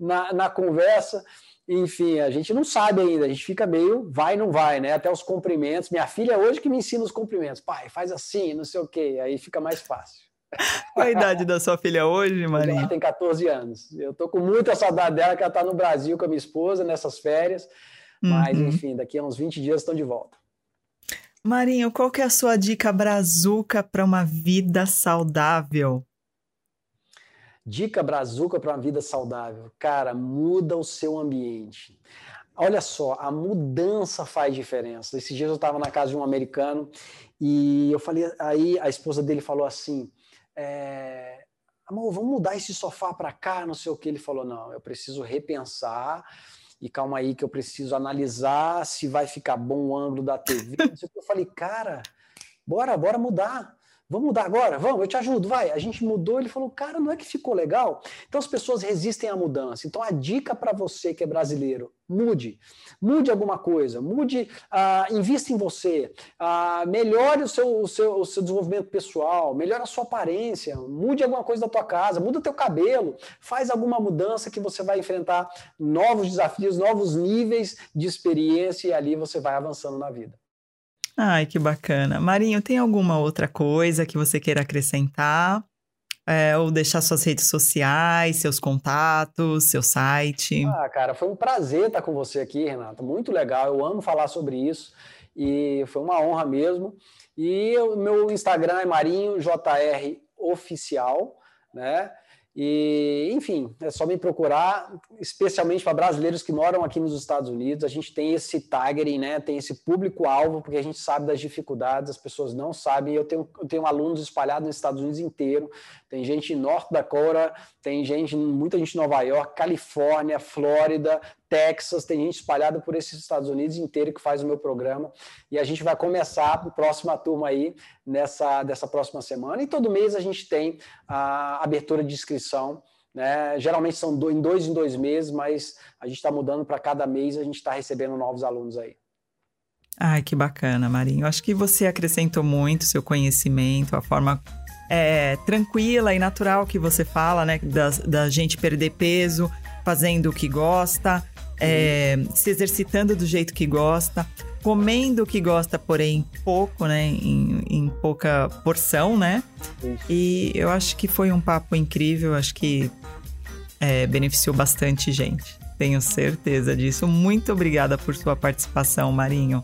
na, na conversa. Enfim, a gente não sabe ainda, a gente fica meio vai, não vai, né? Até os cumprimentos. Minha filha hoje que me ensina os cumprimentos. Pai, faz assim, não sei o quê. Aí fica mais fácil. Qual a idade da sua filha hoje, Marinho? Ela tem 14 anos. Eu tô com muita saudade dela, que ela está no Brasil com a minha esposa nessas férias. Mas, uhum. enfim, daqui a uns 20 dias estão de volta. Marinho, qual que é a sua dica brazuca para uma vida saudável? Dica brazuca para uma vida saudável. Cara, muda o seu ambiente. Olha só, a mudança faz diferença. Esses dias eu estava na casa de um americano e eu falei, aí a esposa dele falou assim: é, amor, vamos mudar esse sofá para cá, não sei o que. Ele falou, não, eu preciso repensar e calma aí que eu preciso analisar se vai ficar bom o ângulo da TV. eu falei, cara, bora, bora mudar. Vamos mudar agora? Vamos, eu te ajudo, vai. A gente mudou, ele falou, cara, não é que ficou legal? Então as pessoas resistem à mudança. Então a dica para você que é brasileiro, mude. Mude alguma coisa, mude, uh, invista em você, uh, melhore o seu, o, seu, o seu desenvolvimento pessoal, melhore a sua aparência, mude alguma coisa da tua casa, muda teu cabelo, faz alguma mudança que você vai enfrentar novos desafios, novos níveis de experiência e ali você vai avançando na vida. Ai, que bacana. Marinho, tem alguma outra coisa que você queira acrescentar? é, ou deixar suas redes sociais, seus contatos, seu site. Ah, cara, foi um prazer estar com você aqui, Renata. Muito legal. Eu amo falar sobre isso e foi uma honra mesmo. E o meu Instagram é Marinho JR Oficial, né? E, enfim, é só me procurar, especialmente para brasileiros que moram aqui nos Estados Unidos. A gente tem esse targeting, né? Tem esse público-alvo, porque a gente sabe das dificuldades, as pessoas não sabem. Eu tenho, eu tenho alunos espalhados nos Estados Unidos inteiro. Tem gente em North Dakota, tem gente, muita gente em Nova York, Califórnia, Flórida, Texas, tem gente espalhada por esses Estados Unidos inteiro que faz o meu programa. E a gente vai começar a próxima turma aí nessa dessa próxima semana. E todo mês a gente tem a abertura de inscrição. Né? Geralmente são em dois em dois meses, mas a gente está mudando para cada mês, a gente está recebendo novos alunos aí. Ai, que bacana, Marinho. Acho que você acrescentou muito seu conhecimento, a forma é, tranquila e natural que você fala, né? Da, da gente perder peso, fazendo o que gosta, é, se exercitando do jeito que gosta, comendo o que gosta, porém pouco, né? Em, em pouca porção, né? E eu acho que foi um papo incrível, acho que é, beneficiou bastante gente. Tenho certeza disso. Muito obrigada por sua participação, Marinho.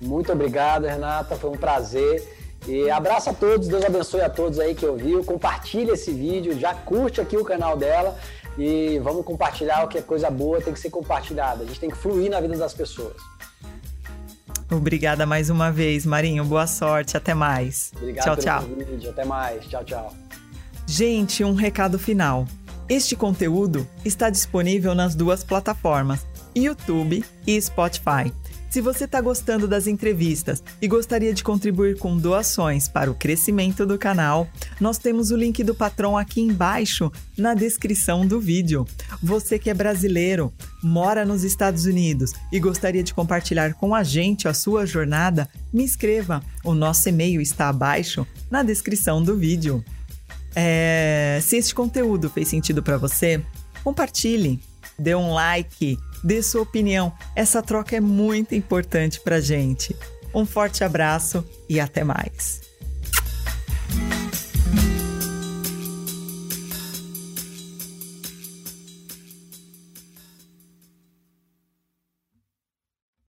Muito obrigado, Renata. Foi um prazer. E abraço a todos, Deus abençoe a todos aí que ouviu. Compartilha esse vídeo, já curte aqui o canal dela e vamos compartilhar o que é coisa boa, tem que ser compartilhada. A gente tem que fluir na vida das pessoas. Obrigada mais uma vez, Marinho. Boa sorte. Até mais. Obrigado tchau, tchau. Vídeo. Até mais. Tchau, tchau. Gente, um recado final. Este conteúdo está disponível nas duas plataformas, YouTube e Spotify. Se você está gostando das entrevistas e gostaria de contribuir com doações para o crescimento do canal, nós temos o link do patrão aqui embaixo na descrição do vídeo. Você que é brasileiro, mora nos Estados Unidos e gostaria de compartilhar com a gente a sua jornada, me inscreva. O nosso e-mail está abaixo na descrição do vídeo. É... Se este conteúdo fez sentido para você, compartilhe, dê um like dê sua opinião. Essa troca é muito importante para gente. Um forte abraço e até mais.